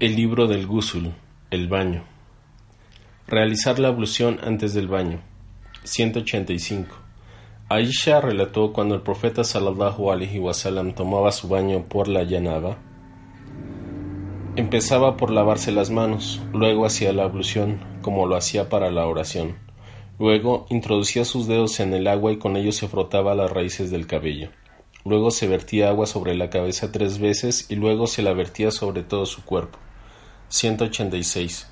El libro del Gusul, el baño. Realizar la ablución antes del baño. 185. Aisha relató cuando el profeta sallallahu alaihi wasallam tomaba su baño por la llanaba. Empezaba por lavarse las manos, luego hacía la ablución, como lo hacía para la oración. Luego introducía sus dedos en el agua y con ellos se frotaba las raíces del cabello. Luego se vertía agua sobre la cabeza tres veces y luego se la vertía sobre todo su cuerpo. 186.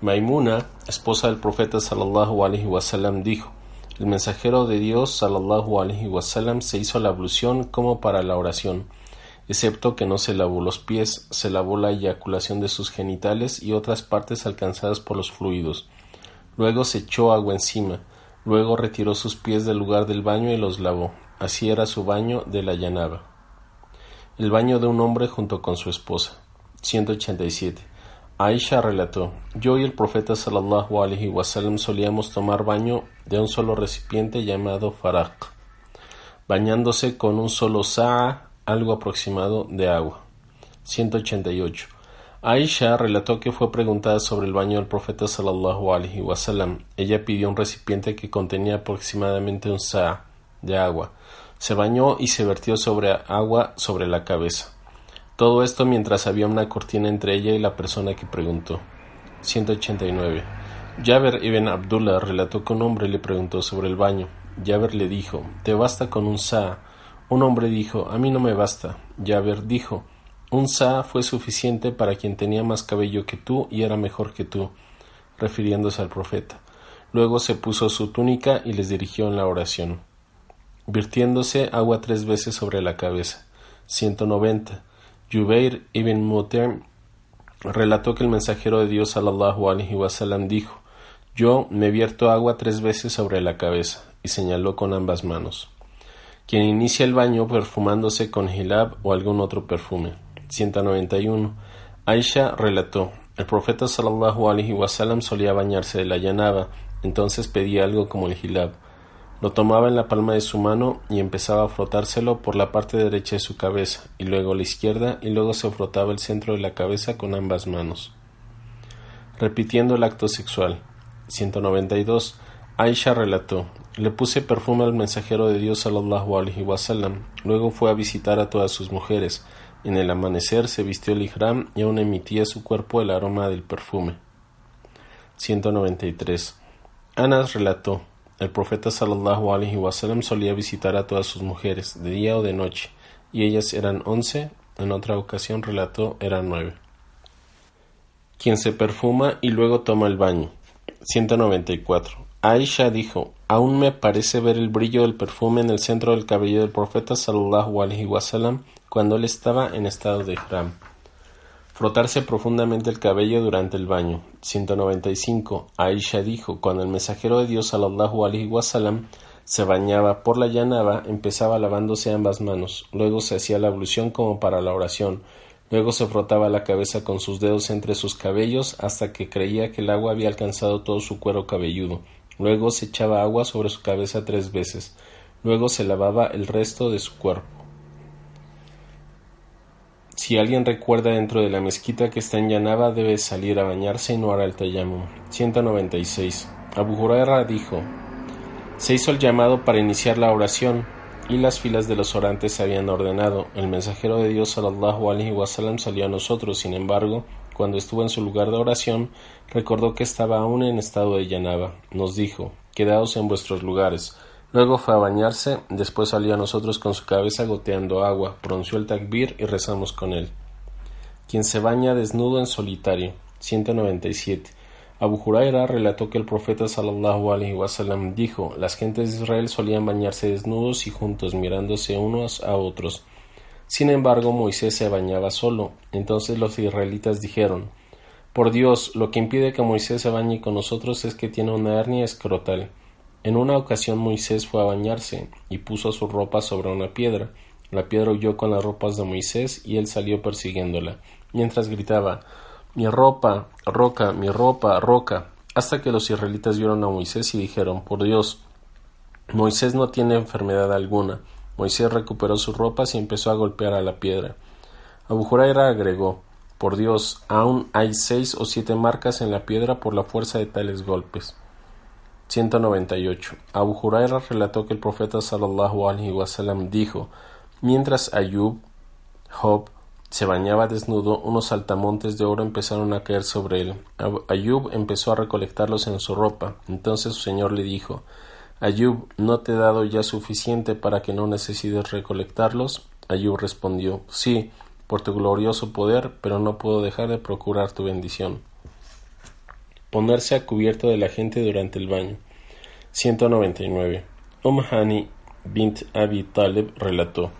Maimuna, esposa del profeta sallallahu alaihi wasallam, dijo: El mensajero de Dios sallallahu alaihi wasallam se hizo la ablución como para la oración, excepto que no se lavó los pies, se lavó la eyaculación de sus genitales y otras partes alcanzadas por los fluidos. Luego se echó agua encima, luego retiró sus pies del lugar del baño y los lavó. Así era su baño de la llanaba. El baño de un hombre junto con su esposa. 187. Aisha relató: Yo y el profeta sallallahu alaihi wasallam solíamos tomar baño de un solo recipiente llamado faraq, bañándose con un solo sa'a, algo aproximado de agua. 188. Aisha relató que fue preguntada sobre el baño del profeta sallallahu alaihi wasallam. Ella pidió un recipiente que contenía aproximadamente un sa'a de agua. Se bañó y se vertió sobre agua sobre la cabeza. Todo esto mientras había una cortina entre ella y la persona que preguntó. 189. Jaber ibn Abdullah relató que un hombre le preguntó sobre el baño. Jaber le dijo, ¿te basta con un sa? Un hombre dijo, a mí no me basta. Jaber dijo, un sa fue suficiente para quien tenía más cabello que tú y era mejor que tú, refiriéndose al profeta. Luego se puso su túnica y les dirigió en la oración virtiéndose agua tres veces sobre la cabeza. 190. Jubeir ibn Muter relató que el mensajero de Dios sallallahu alaihi dijo: Yo me vierto agua tres veces sobre la cabeza, y señaló con ambas manos. Quien inicia el baño perfumándose con hilab o algún otro perfume. 191. Aisha relató: El profeta sallallahu alaihi wasallam solía bañarse de la llanaba, entonces pedía algo como el hilab. Lo tomaba en la palma de su mano y empezaba a frotárselo por la parte derecha de su cabeza, y luego la izquierda, y luego se frotaba el centro de la cabeza con ambas manos. Repitiendo el acto sexual. 192. Aisha relató: Le puse perfume al mensajero de Dios sallallahu alaihi wasallam. Luego fue a visitar a todas sus mujeres. En el amanecer se vistió el ihram y aún emitía su cuerpo el aroma del perfume. 193. Anas relató: el profeta sallallahu alaihi wasallam solía visitar a todas sus mujeres, de día o de noche, y ellas eran once, en otra ocasión relató eran nueve. Quien se perfuma y luego toma el baño. 194. Aisha dijo, aún me parece ver el brillo del perfume en el centro del cabello del profeta sallallahu alaihi wasallam cuando él estaba en estado de ihram. Frotarse profundamente el cabello durante el baño. 195. Aisha dijo, cuando el mensajero de Dios sallallahu alaihi wasallam se bañaba por la llanaba, empezaba lavándose ambas manos, luego se hacía la ablución como para la oración, luego se frotaba la cabeza con sus dedos entre sus cabellos hasta que creía que el agua había alcanzado todo su cuero cabelludo, luego se echaba agua sobre su cabeza tres veces, luego se lavaba el resto de su cuerpo. Si alguien recuerda dentro de la mezquita que está en Yanaba, debe salir a bañarse y no hará el tayammum. 196. Abu Huraira dijo: Se hizo el llamado para iniciar la oración y las filas de los orantes se habían ordenado. El mensajero de Dios sallallahu alaihi wasallam salió a nosotros, sin embargo, cuando estuvo en su lugar de oración, recordó que estaba aún en estado de Yanaba. Nos dijo: Quedaos en vuestros lugares. Luego fue a bañarse, después salió a nosotros con su cabeza goteando agua, pronunció el takbir y rezamos con él. Quien se baña desnudo en solitario. 197. Abu Huraira relató que el profeta sallallahu dijo: Las gentes de Israel solían bañarse desnudos y juntos, mirándose unos a otros. Sin embargo, Moisés se bañaba solo. Entonces los israelitas dijeron: Por Dios, lo que impide que Moisés se bañe con nosotros es que tiene una hernia escrotal. En una ocasión Moisés fue a bañarse y puso su ropa sobre una piedra. La piedra huyó con las ropas de Moisés y él salió persiguiéndola, mientras gritaba Mi ropa, roca, mi ropa, roca, hasta que los israelitas vieron a Moisés y dijeron Por Dios, Moisés no tiene enfermedad alguna. Moisés recuperó sus ropas y empezó a golpear a la piedra. Abu Huraira agregó Por Dios, aún hay seis o siete marcas en la piedra por la fuerza de tales golpes. 198. Abu Huraira relató que el profeta sallallahu alaihi wasallam dijo: Mientras Ayub, Job, se bañaba desnudo, unos saltamontes de oro empezaron a caer sobre él. Ayub empezó a recolectarlos en su ropa. Entonces su señor le dijo: Ayub, ¿no te he dado ya suficiente para que no necesites recolectarlos? Ayub respondió: Sí, por tu glorioso poder, pero no puedo dejar de procurar tu bendición. Ponerse a cubierto de la gente durante el baño. 199. Hani bint Abi Talib relató: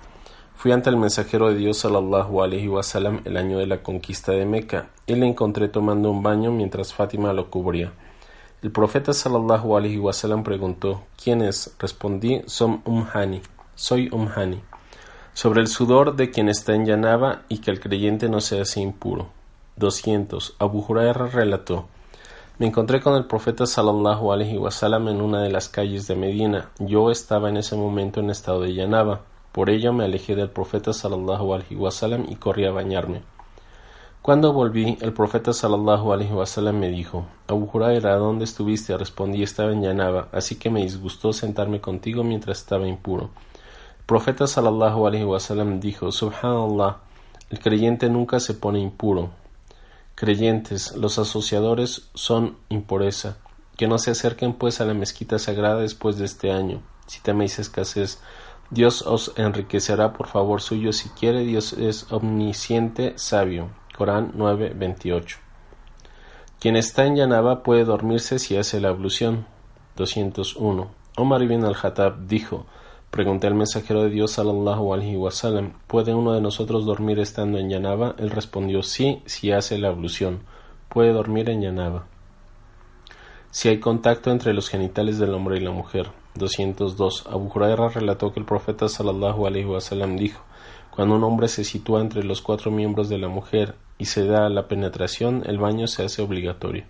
Fui ante el mensajero de Dios sallallahu alaihi wasallam el año de la conquista de Meca y le encontré tomando un baño mientras Fátima lo cubría. El profeta sallallahu alaihi wasallam preguntó: ¿Quién es? Respondí: Som Umhani. Soy Umhani sobre el sudor de quien está en Yanaba y que el creyente no se hace impuro. 200. Abu Hurairah relató: Me encontré con el profeta sallallahu alaihi wasallam en una de las calles de Medina. Yo estaba en ese momento en estado de Yanaba. Por ello me alejé del profeta sallallahu alaihi wasallam y corrí a bañarme. Cuando volví, el profeta sallallahu alaihi wasallam me dijo: Abu Hurairah, ¿dónde estuviste? Respondí: Estaba en Yanaba, así que me disgustó sentarme contigo mientras estaba impuro profeta sallallahu alaihi wasallam dijo, Subhanallah, el creyente nunca se pone impuro. Creyentes, los asociadores son impureza. Que no se acerquen pues a la mezquita sagrada después de este año. Si teméis escasez, Dios os enriquecerá por favor suyo si quiere. Dios es omnisciente, sabio. Corán 9:28. Quien está en Yanaba puede dormirse si hace la ablución. 201. Omar ibn al-Hattab dijo: Pregunté al mensajero de Dios sallallahu alaihi wasallam, ¿puede uno de nosotros dormir estando en Yanaba? Él respondió sí, si hace la ablución. Puede dormir en Yanaba. Si hay contacto entre los genitales del hombre y la mujer. 202. Abu Huraira relató que el profeta sallallahu alaihi wasallam dijo: Cuando un hombre se sitúa entre los cuatro miembros de la mujer y se da la penetración, el baño se hace obligatorio.